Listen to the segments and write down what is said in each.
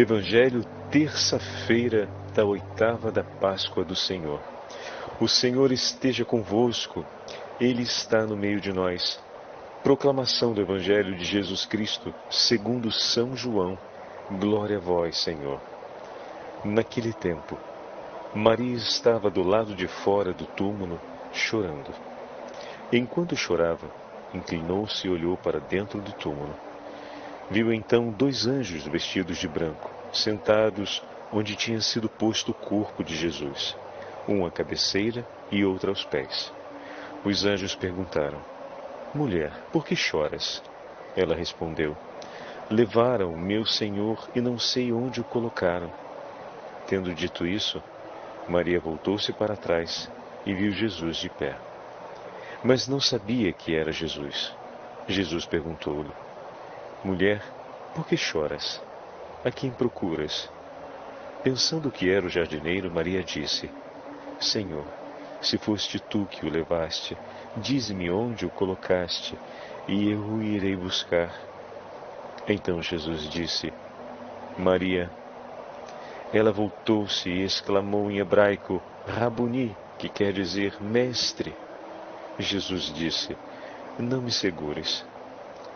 Evangelho, terça-feira da oitava da Páscoa do Senhor. O Senhor esteja convosco, Ele está no meio de nós. Proclamação do Evangelho de Jesus Cristo, segundo São João. Glória a vós, Senhor. Naquele tempo, Maria estava do lado de fora do túmulo, chorando. Enquanto chorava, inclinou-se e olhou para dentro do túmulo. Viu então dois anjos vestidos de branco, sentados onde tinha sido posto o corpo de Jesus, um à cabeceira e outro aos pés. Os anjos perguntaram: Mulher, por que choras? Ela respondeu: Levaram meu Senhor e não sei onde o colocaram. Tendo dito isso, Maria voltou-se para trás e viu Jesus de pé. Mas não sabia que era Jesus. Jesus perguntou-lhe: Mulher, por que choras? A quem procuras? Pensando que era o jardineiro, Maria disse: Senhor, se foste tu que o levaste, dize-me onde o colocaste, e eu o irei buscar. Então Jesus disse: Maria. Ela voltou-se e exclamou em hebraico: Rabuni, que quer dizer mestre. Jesus disse: Não me segures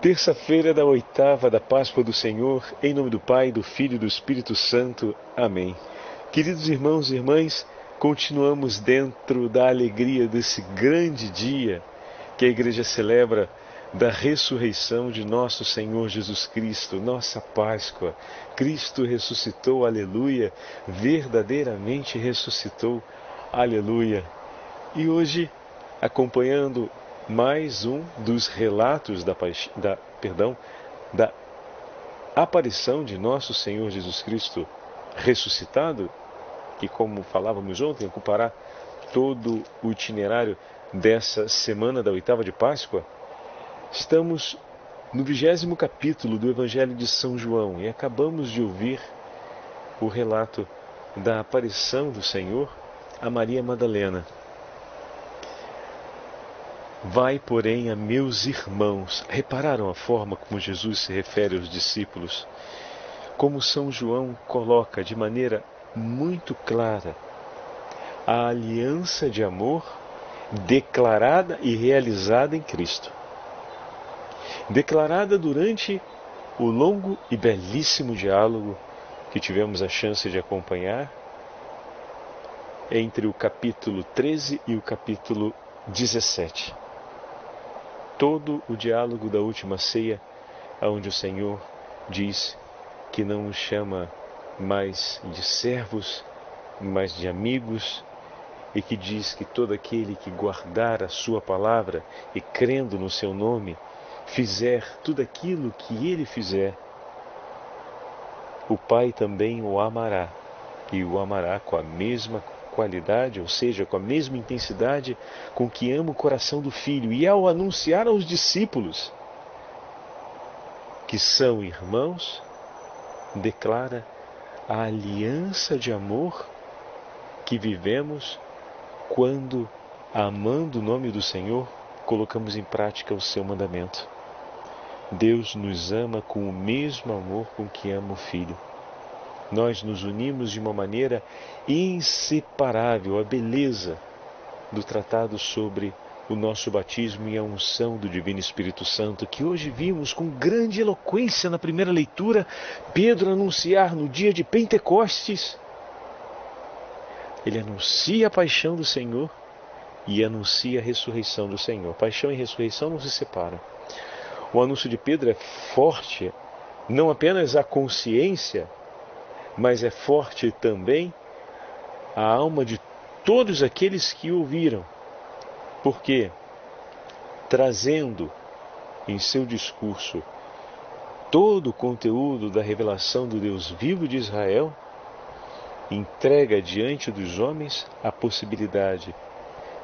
Terça-feira da oitava da Páscoa do Senhor, em nome do Pai, do Filho e do Espírito Santo. Amém. Queridos irmãos e irmãs, continuamos dentro da alegria desse grande dia que a igreja celebra da ressurreição de nosso Senhor Jesus Cristo, nossa Páscoa. Cristo ressuscitou, aleluia, verdadeiramente ressuscitou, aleluia. E hoje, acompanhando mais um dos relatos da, da, perdão, da aparição de nosso Senhor Jesus Cristo ressuscitado, que, como falávamos ontem, ocupará todo o itinerário dessa semana da oitava de Páscoa. Estamos no vigésimo capítulo do Evangelho de São João e acabamos de ouvir o relato da aparição do Senhor a Maria Madalena. Vai, porém, a meus irmãos. Repararam a forma como Jesus se refere aos discípulos? Como São João coloca de maneira muito clara a aliança de amor declarada e realizada em Cristo. Declarada durante o longo e belíssimo diálogo que tivemos a chance de acompanhar entre o capítulo 13 e o capítulo 17 todo o diálogo da última ceia, onde o Senhor diz que não os chama mais de servos, mas de amigos, e que diz que todo aquele que guardar a sua palavra e crendo no seu nome, fizer tudo aquilo que ele fizer, o Pai também o amará, e o amará com a mesma qualidade, ou seja, com a mesma intensidade com que ama o coração do filho. E ao anunciar aos discípulos que são irmãos, declara a aliança de amor que vivemos quando, amando o nome do Senhor, colocamos em prática o seu mandamento. Deus nos ama com o mesmo amor com que ama o Filho nós nos unimos de uma maneira inseparável à beleza do tratado sobre o nosso batismo e a unção do Divino Espírito Santo, que hoje vimos com grande eloquência na primeira leitura, Pedro anunciar no dia de Pentecostes. Ele anuncia a paixão do Senhor e anuncia a ressurreição do Senhor. Paixão e ressurreição não se separam. O anúncio de Pedro é forte, não apenas a consciência mas é forte também a alma de todos aqueles que ouviram, porque trazendo em seu discurso todo o conteúdo da revelação do Deus vivo de Israel, entrega diante dos homens a possibilidade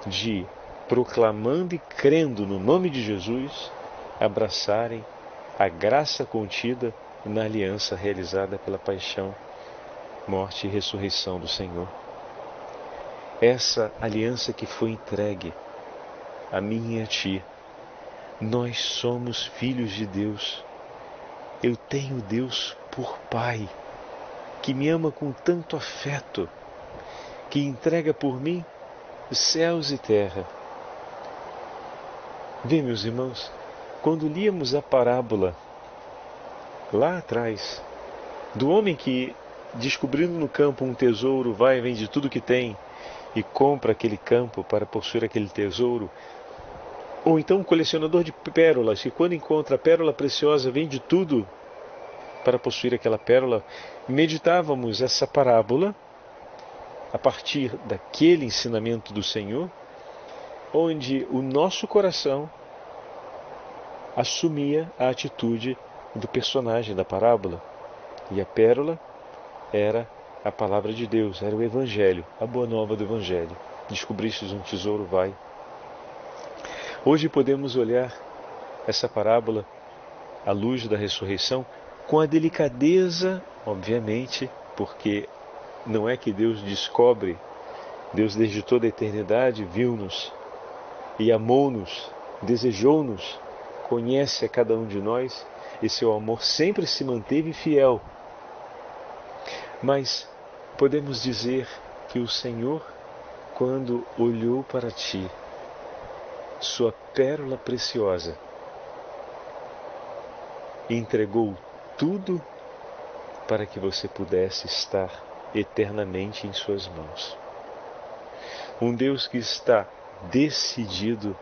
de, proclamando e crendo no nome de Jesus, abraçarem a graça contida na aliança realizada pela paixão, morte e ressurreição do Senhor. Essa aliança que foi entregue a mim e a ti. Nós somos filhos de Deus. Eu tenho Deus por Pai, que me ama com tanto afeto, que entrega por mim céus e terra. Vê, meus irmãos, quando líamos a parábola lá atrás do homem que, descobrindo no campo um tesouro, vai e vende tudo que tem e compra aquele campo para possuir aquele tesouro, ou então um colecionador de pérolas que, quando encontra a pérola preciosa, vende tudo para possuir aquela pérola, meditávamos essa parábola a partir daquele ensinamento do Senhor, onde o nosso coração assumia a atitude do personagem da parábola. E a pérola era a palavra de Deus, era o Evangelho, a boa nova do Evangelho. Descobristes um tesouro, vai. Hoje podemos olhar essa parábola à luz da ressurreição com a delicadeza, obviamente, porque não é que Deus descobre, Deus desde toda a eternidade viu-nos e amou-nos, desejou-nos conhece a cada um de nós e seu amor sempre se manteve fiel. Mas podemos dizer que o Senhor, quando olhou para ti, sua pérola preciosa, entregou tudo para que você pudesse estar eternamente em Suas mãos. Um Deus que está decidido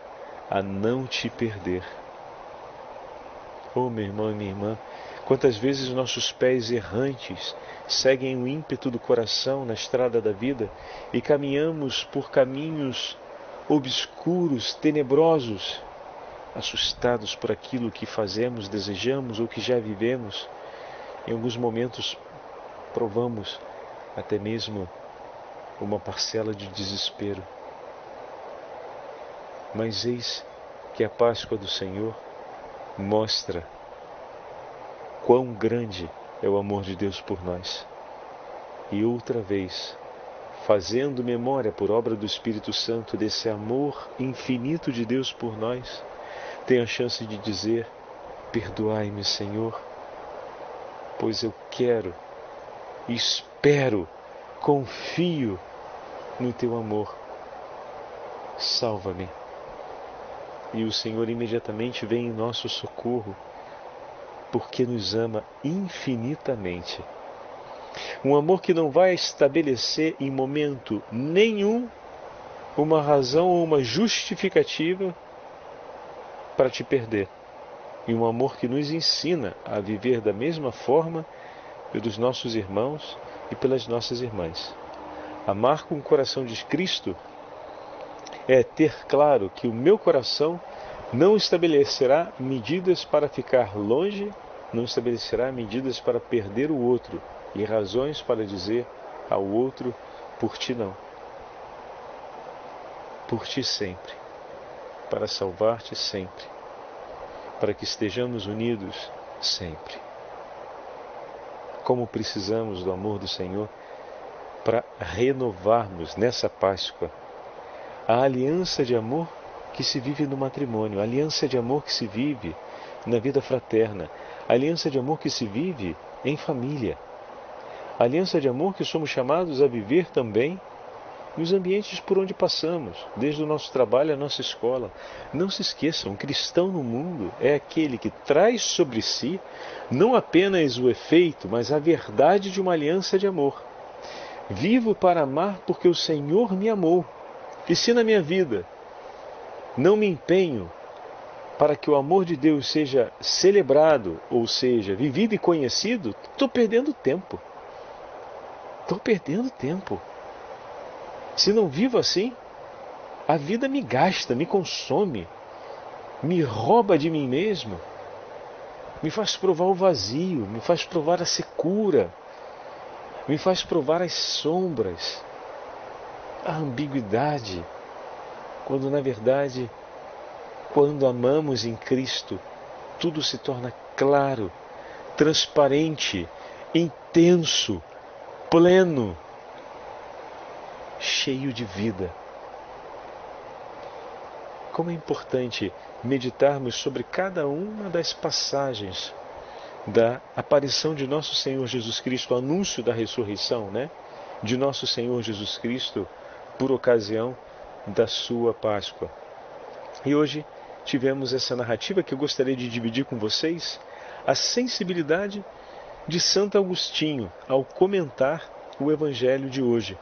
a não te perder Oh, meu irmão e minha irmã, quantas vezes nossos pés errantes seguem o ímpeto do coração na estrada da vida e caminhamos por caminhos obscuros, tenebrosos, assustados por aquilo que fazemos, desejamos ou que já vivemos. Em alguns momentos provamos até mesmo uma parcela de desespero. Mas eis que a Páscoa do Senhor mostra quão grande é o amor de Deus por nós. E outra vez, fazendo memória por obra do Espírito Santo desse amor infinito de Deus por nós, tem a chance de dizer: Perdoai-me, Senhor, pois eu quero, espero, confio no teu amor. Salva-me e o Senhor imediatamente vem em nosso socorro, porque nos ama infinitamente. Um amor que não vai estabelecer em momento nenhum uma razão ou uma justificativa para te perder. E um amor que nos ensina a viver da mesma forma pelos nossos irmãos e pelas nossas irmãs. Amar com o coração de Cristo é ter claro que o meu coração não estabelecerá medidas para ficar longe, não estabelecerá medidas para perder o outro e razões para dizer ao outro por ti não. Por ti sempre, para salvar-te sempre, para que estejamos unidos sempre. Como precisamos do amor do Senhor para renovarmos nessa Páscoa a aliança de amor que se vive no matrimônio, a aliança de amor que se vive na vida fraterna, a aliança de amor que se vive em família, a aliança de amor que somos chamados a viver também nos ambientes por onde passamos, desde o nosso trabalho à nossa escola. Não se esqueçam, um cristão no mundo é aquele que traz sobre si não apenas o efeito, mas a verdade de uma aliança de amor. Vivo para amar porque o Senhor me amou. E se na minha vida não me empenho para que o amor de Deus seja celebrado, ou seja, vivido e conhecido, estou perdendo tempo. Estou perdendo tempo. Se não vivo assim, a vida me gasta, me consome, me rouba de mim mesmo, me faz provar o vazio, me faz provar a secura, me faz provar as sombras, a ambiguidade, quando na verdade, quando amamos em Cristo, tudo se torna claro, transparente, intenso, pleno, cheio de vida. Como é importante meditarmos sobre cada uma das passagens da aparição de nosso Senhor Jesus Cristo, o anúncio da ressurreição, né? De nosso Senhor Jesus Cristo por ocasião da sua Páscoa. E hoje tivemos essa narrativa que eu gostaria de dividir com vocês, a sensibilidade de Santo Agostinho ao comentar o evangelho de hoje,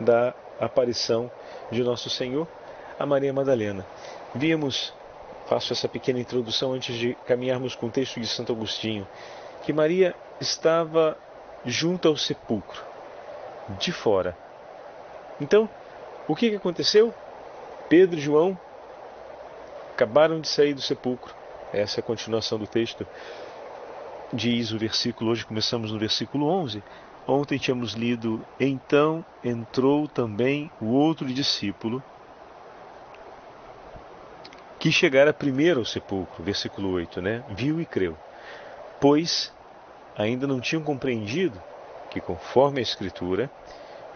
da aparição de nosso Senhor a Maria Madalena. Vimos, faço essa pequena introdução antes de caminharmos com o texto de Santo Agostinho, que Maria estava junto ao sepulcro, de fora. Então, o que, que aconteceu? Pedro e João acabaram de sair do sepulcro. Essa é a continuação do texto. Diz o versículo, hoje começamos no versículo 11. Ontem tínhamos lido: Então entrou também o outro discípulo que chegara primeiro ao sepulcro, versículo 8, né? Viu e creu. Pois ainda não tinham compreendido que, conforme a Escritura,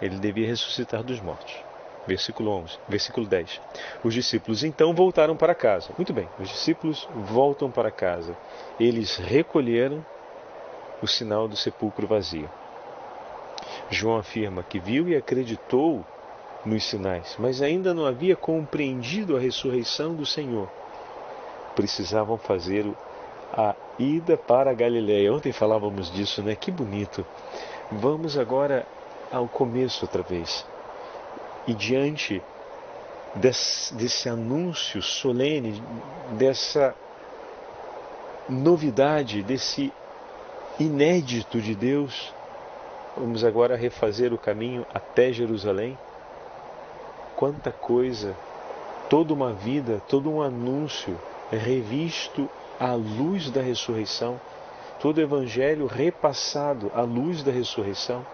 ele devia ressuscitar dos mortos. Versículo 11, versículo 10. Os discípulos então voltaram para casa. Muito bem, os discípulos voltam para casa. Eles recolheram o sinal do sepulcro vazio. João afirma que viu e acreditou nos sinais, mas ainda não havia compreendido a ressurreição do Senhor. Precisavam fazer a ida para a Galiléia. Ontem falávamos disso, né? Que bonito. Vamos agora ao começo outra vez. E diante desse, desse anúncio solene, dessa novidade, desse inédito de Deus, vamos agora refazer o caminho até Jerusalém. Quanta coisa, toda uma vida, todo um anúncio revisto à luz da ressurreição, todo o evangelho repassado à luz da ressurreição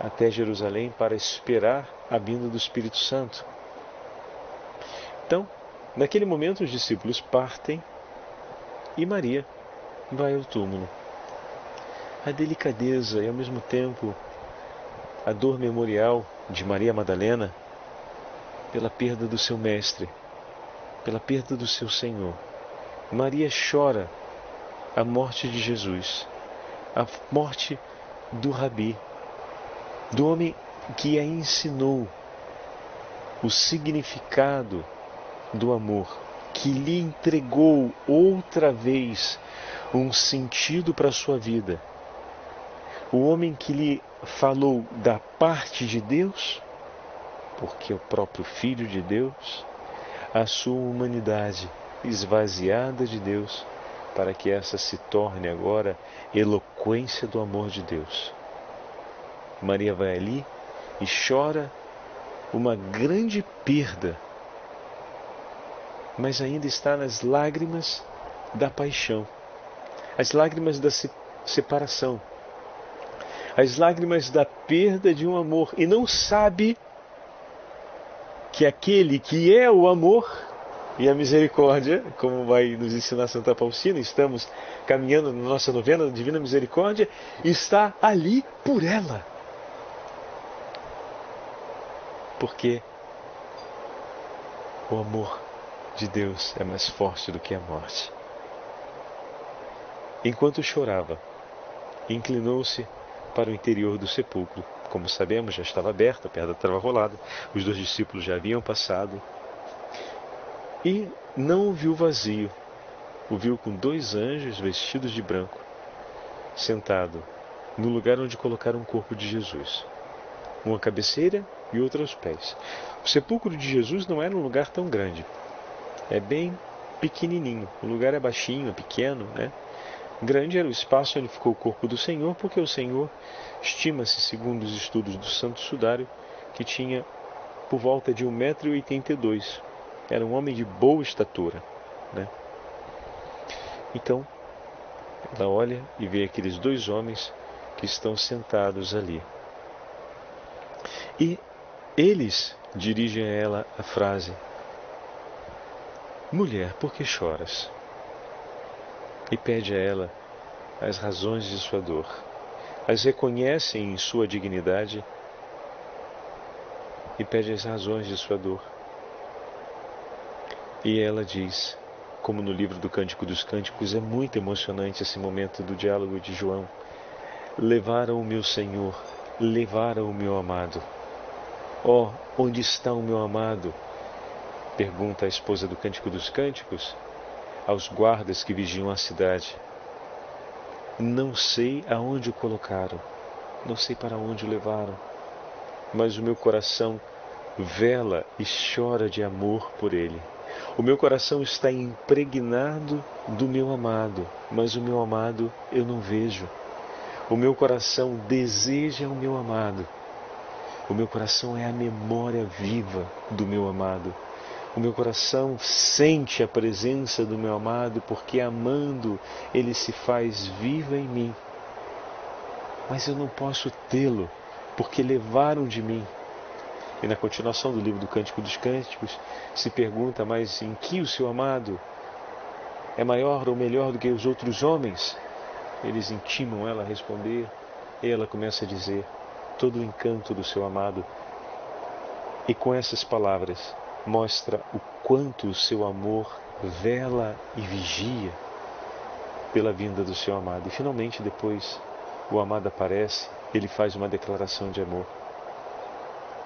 até Jerusalém para esperar a vinda do Espírito Santo. Então, naquele momento os discípulos partem e Maria vai ao túmulo. A delicadeza e ao mesmo tempo a dor memorial de Maria Madalena pela perda do seu mestre, pela perda do seu Senhor. Maria chora a morte de Jesus, a morte do Rabi, do homem que a ensinou o significado do amor, que lhe entregou outra vez um sentido para a sua vida. O homem que lhe falou da parte de Deus porque o próprio Filho de Deus, a sua humanidade esvaziada de Deus, para que essa se torne agora eloquência do amor de Deus. Maria vai ali e chora uma grande perda, mas ainda está nas lágrimas da paixão, as lágrimas da separação, as lágrimas da perda de um amor, e não sabe que aquele que é o amor e a misericórdia, como vai nos ensinar Santa Faustina, estamos caminhando na nossa novena da Divina Misericórdia, está ali por ela. Porque o amor de Deus é mais forte do que a morte. Enquanto chorava, inclinou-se para o interior do sepulcro como sabemos, já estava aberta, a pedra estava rolada, os dois discípulos já haviam passado. E não o viu vazio, o viu com dois anjos vestidos de branco, sentado no lugar onde colocaram o corpo de Jesus, uma cabeceira e outra aos pés. O sepulcro de Jesus não era um lugar tão grande, é bem pequenininho, o lugar é baixinho, é pequeno, né? Grande era o espaço onde ficou o corpo do Senhor, porque o Senhor estima-se, segundo os estudos do Santo Sudário, que tinha por volta de 1,82m. Era um homem de boa estatura. Né? Então, ela olha e vê aqueles dois homens que estão sentados ali. E eles dirigem a ela a frase: Mulher, por que choras? E pede a ela as razões de sua dor. As reconhecem em sua dignidade e pede as razões de sua dor. E ela diz: como no livro do Cântico dos Cânticos, é muito emocionante esse momento do diálogo de João. Levaram o meu Senhor, levaram o meu amado. Oh, onde está o meu amado? Pergunta a esposa do Cântico dos Cânticos aos guardas que vigiam a cidade. Não sei aonde o colocaram, não sei para onde o levaram, mas o meu coração vela e chora de amor por ele. O meu coração está impregnado do meu amado, mas o meu amado eu não vejo. O meu coração deseja o meu amado. O meu coração é a memória viva do meu amado. O meu coração sente a presença do meu amado, porque amando ele se faz viva em mim. Mas eu não posso tê-lo, porque levaram de mim e na continuação do livro do Cântico dos Cânticos, se pergunta: mas em que o seu amado é maior ou melhor do que os outros homens? Eles intimam ela a responder, e ela começa a dizer todo o encanto do seu amado. E com essas palavras mostra o quanto o seu amor vela e vigia pela vinda do seu amado. E finalmente, depois, o amado aparece, ele faz uma declaração de amor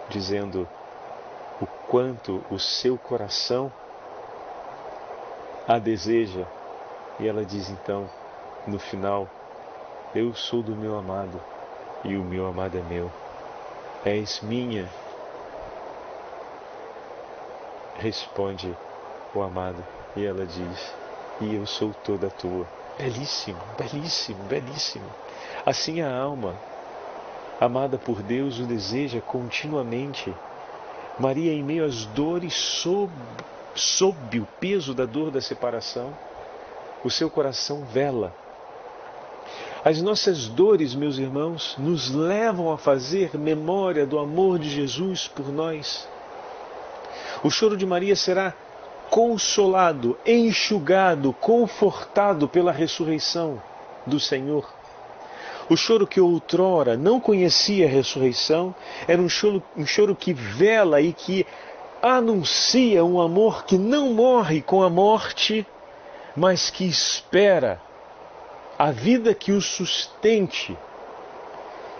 dizendo o quanto o seu coração a deseja. E ela diz então, no final: Eu sou do meu amado e o meu amado é meu. És minha. Responde o amado e ela diz: E eu sou toda tua. Belíssimo, belíssimo, belíssimo. Assim a alma amada por Deus, o deseja continuamente. Maria, em meio às dores, sob, sob o peso da dor da separação, o seu coração vela. As nossas dores, meus irmãos, nos levam a fazer memória do amor de Jesus por nós. O choro de Maria será consolado, enxugado, confortado pela ressurreição do Senhor. O choro que outrora não conhecia a ressurreição era um choro, um choro que vela e que anuncia um amor que não morre com a morte, mas que espera a vida que o sustente.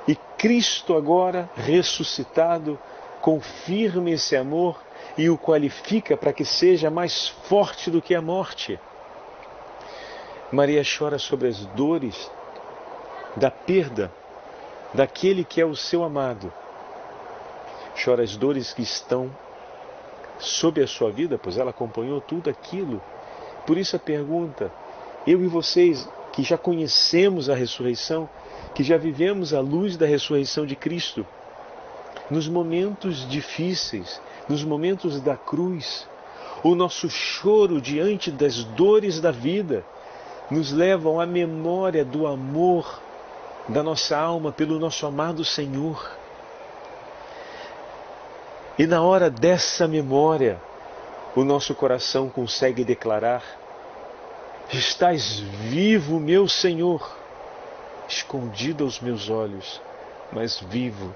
E Cristo, agora ressuscitado, confirma esse amor e o qualifica para que seja mais forte do que a morte. Maria chora sobre as dores da perda daquele que é o seu amado. Chora as dores que estão sob a sua vida, pois ela acompanhou tudo aquilo. Por isso a pergunta: eu e vocês que já conhecemos a ressurreição, que já vivemos a luz da ressurreição de Cristo, nos momentos difíceis, nos momentos da cruz, o nosso choro diante das dores da vida nos levam à memória do amor da nossa alma pelo nosso amado Senhor. E na hora dessa memória, o nosso coração consegue declarar: Estás vivo, meu Senhor, escondido aos meus olhos, mas vivo,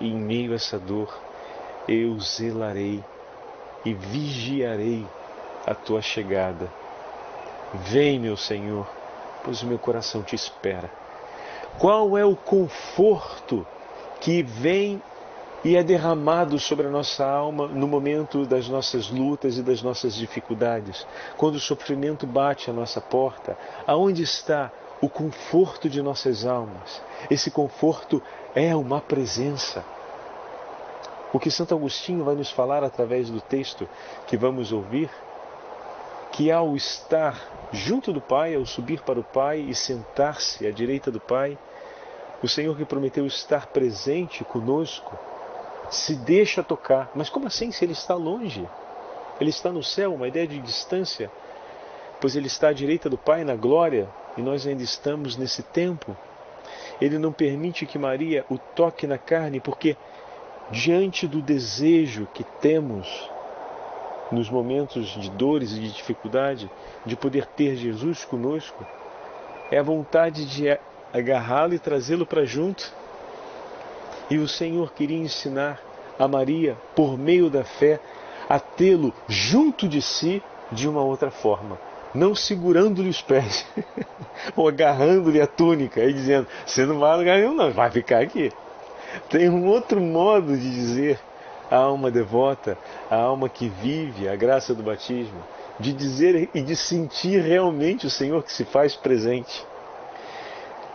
e em meio a essa dor, eu zelarei e vigiarei a tua chegada. Vem, meu Senhor, pois o meu coração te espera. Qual é o conforto que vem e é derramado sobre a nossa alma no momento das nossas lutas e das nossas dificuldades, quando o sofrimento bate à nossa porta? Aonde está o conforto de nossas almas? Esse conforto é uma presença. O que Santo Agostinho vai nos falar através do texto que vamos ouvir que ao estar junto do Pai, ao subir para o Pai e sentar-se à direita do Pai, o Senhor que prometeu estar presente conosco se deixa tocar. Mas como assim se ele está longe? Ele está no céu, uma ideia de distância, pois ele está à direita do Pai na glória e nós ainda estamos nesse tempo. Ele não permite que Maria o toque na carne, porque diante do desejo que temos nos momentos de dores e de dificuldade, de poder ter Jesus conosco, é a vontade de agarrá-lo e trazê-lo para junto. E o Senhor queria ensinar a Maria, por meio da fé, a tê-lo junto de si de uma outra forma. Não segurando-lhe os pés, ou agarrando-lhe a túnica e dizendo: Você não vai lugar nenhum, não, vai ficar aqui. Tem um outro modo de dizer a alma devota, a alma que vive a graça do batismo, de dizer e de sentir realmente o Senhor que se faz presente.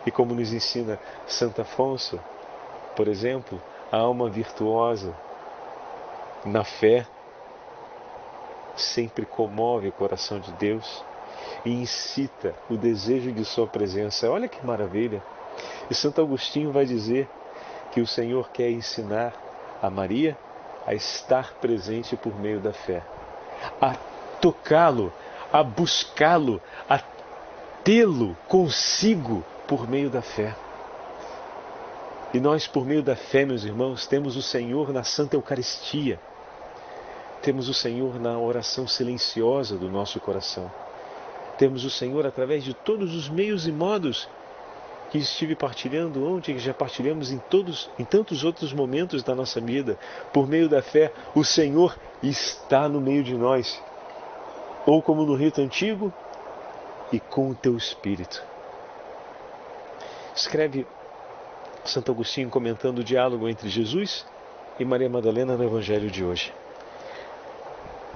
E como nos ensina Santo Afonso, por exemplo, a alma virtuosa na fé sempre comove o coração de Deus e incita o desejo de sua presença. Olha que maravilha! E Santo Agostinho vai dizer que o Senhor quer ensinar a Maria a estar presente por meio da fé, a tocá-lo, a buscá-lo, a tê-lo consigo por meio da fé. E nós, por meio da fé, meus irmãos, temos o Senhor na Santa Eucaristia. Temos o Senhor na oração silenciosa do nosso coração. Temos o Senhor através de todos os meios e modos que estive partilhando ontem, que já partilhamos em todos, em tantos outros momentos da nossa vida. Por meio da fé, o Senhor está no meio de nós. Ou como no rito antigo, e com o teu espírito. Escreve Santo Agostinho comentando o diálogo entre Jesus e Maria Madalena no Evangelho de hoje.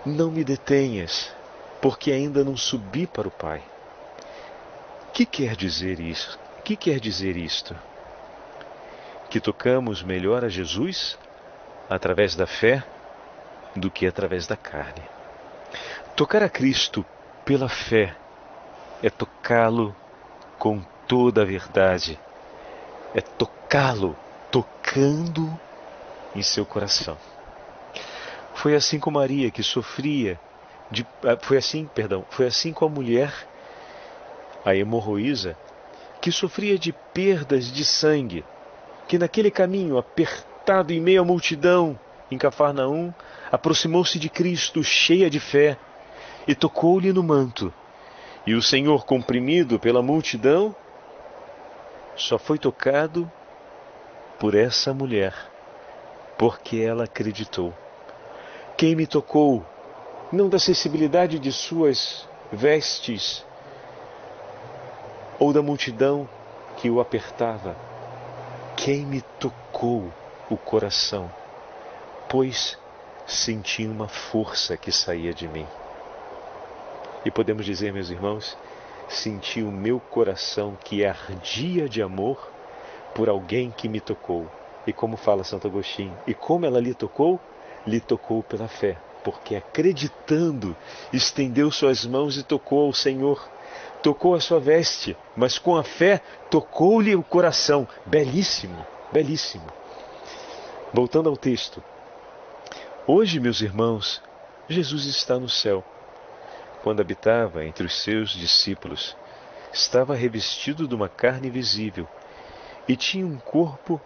Não me detenhas, porque ainda não subi para o Pai. Que quer dizer isso? que quer dizer isto? Que tocamos melhor a Jesus através da fé do que através da carne. Tocar a Cristo pela fé é tocá-lo com toda a verdade, é tocá-lo tocando em seu coração. Foi assim com Maria que sofria de, ah, foi assim, perdão, foi assim com a mulher a hemorroísa que sofria de perdas de sangue, que naquele caminho, apertado em meio à multidão, em Cafarnaum, aproximou-se de Cristo cheia de fé e tocou-lhe no manto. E o Senhor, comprimido pela multidão, só foi tocado por essa mulher, porque ela acreditou. Quem me tocou, não da sensibilidade de suas vestes, ou da multidão que o apertava. Quem me tocou o coração? Pois senti uma força que saía de mim. E podemos dizer, meus irmãos, senti o meu coração que ardia de amor por alguém que me tocou. E como fala Santo Agostinho, e como ela lhe tocou? Lhe tocou pela fé, porque acreditando, estendeu suas mãos e tocou ao Senhor tocou a sua veste, mas com a fé tocou-lhe o coração. Belíssimo, belíssimo. Voltando ao texto. Hoje, meus irmãos, Jesus está no céu. Quando habitava entre os seus discípulos, estava revestido de uma carne visível e tinha um corpo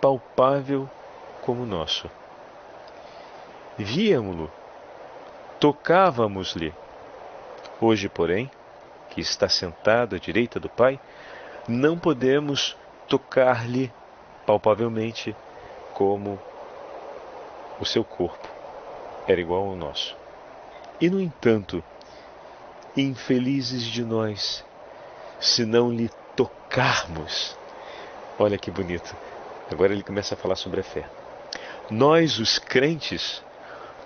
palpável como o nosso. Víamo-lo, tocávamos-lhe. Hoje, porém, que está sentado à direita do Pai, não podemos tocar-lhe palpavelmente como o seu corpo era igual ao nosso. E, no entanto, infelizes de nós, se não lhe tocarmos. Olha que bonito. Agora ele começa a falar sobre a fé. Nós, os crentes,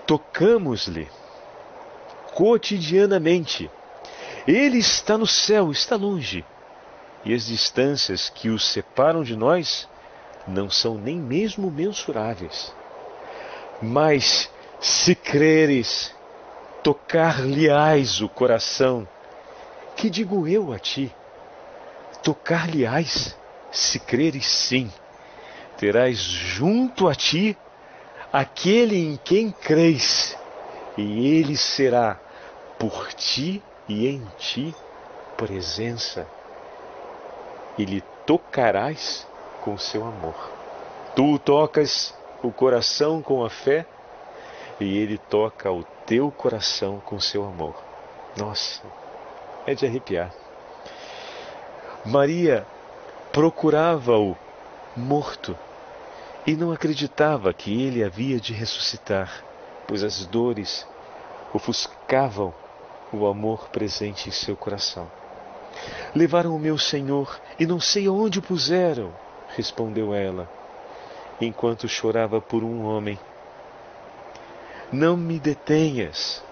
tocamos-lhe cotidianamente ele está no céu, está longe. E as distâncias que os separam de nós não são nem mesmo mensuráveis. Mas se creres, tocar-lhe-ás o coração, que digo eu a ti? Tocar-lhe-ás, se creres sim, terás junto a ti aquele em quem crês, e ele será por ti e em ti presença, e lhe tocarás com seu amor. Tu tocas o coração com a fé e ele toca o teu coração com seu amor. Nossa, é de arrepiar. Maria procurava-o morto e não acreditava que ele havia de ressuscitar, pois as dores ofuscavam o amor presente em seu coração. Levaram o meu Senhor e não sei onde o puseram, respondeu ela, enquanto chorava por um homem. Não me detenhas,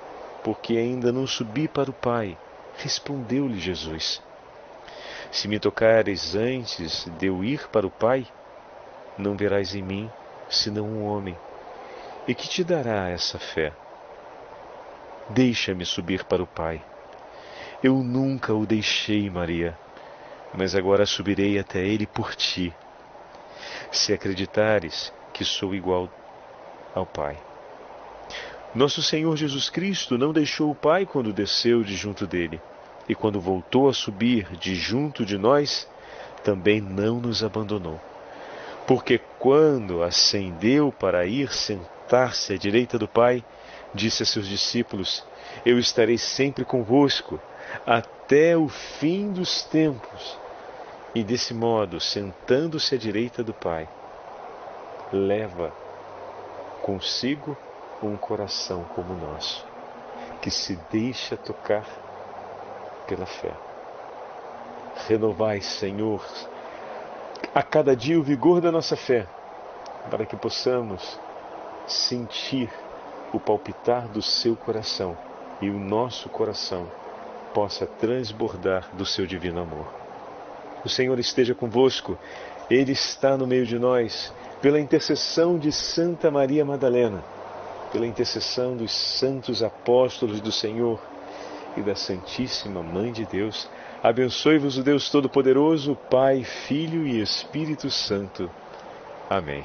porque ainda não subi para o Pai, respondeu-lhe Jesus. Se me tocares antes de eu ir para o Pai, não verás em mim senão um homem. E que te dará essa fé? Deixa-me subir para o Pai. Eu nunca o deixei, Maria, mas agora subirei até ele por ti. Se acreditares que sou igual ao Pai. Nosso Senhor Jesus Cristo não deixou o Pai quando desceu de junto dele, e quando voltou a subir de junto de nós, também não nos abandonou. Porque quando ascendeu para ir sentar-se à direita do Pai, disse a seus discípulos: Eu estarei sempre convosco até o fim dos tempos. E desse modo, sentando-se à direita do Pai, leva consigo um coração como o nosso, que se deixa tocar pela fé. Renovai, Senhor, a cada dia o vigor da nossa fé, para que possamos sentir o palpitar do seu coração e o nosso coração possa transbordar do seu divino amor. O Senhor esteja convosco, Ele está no meio de nós, pela intercessão de Santa Maria Madalena, pela intercessão dos santos apóstolos do Senhor e da Santíssima Mãe de Deus Abençoe-vos o Deus Todo-Poderoso, Pai, Filho e Espírito Santo. Amém.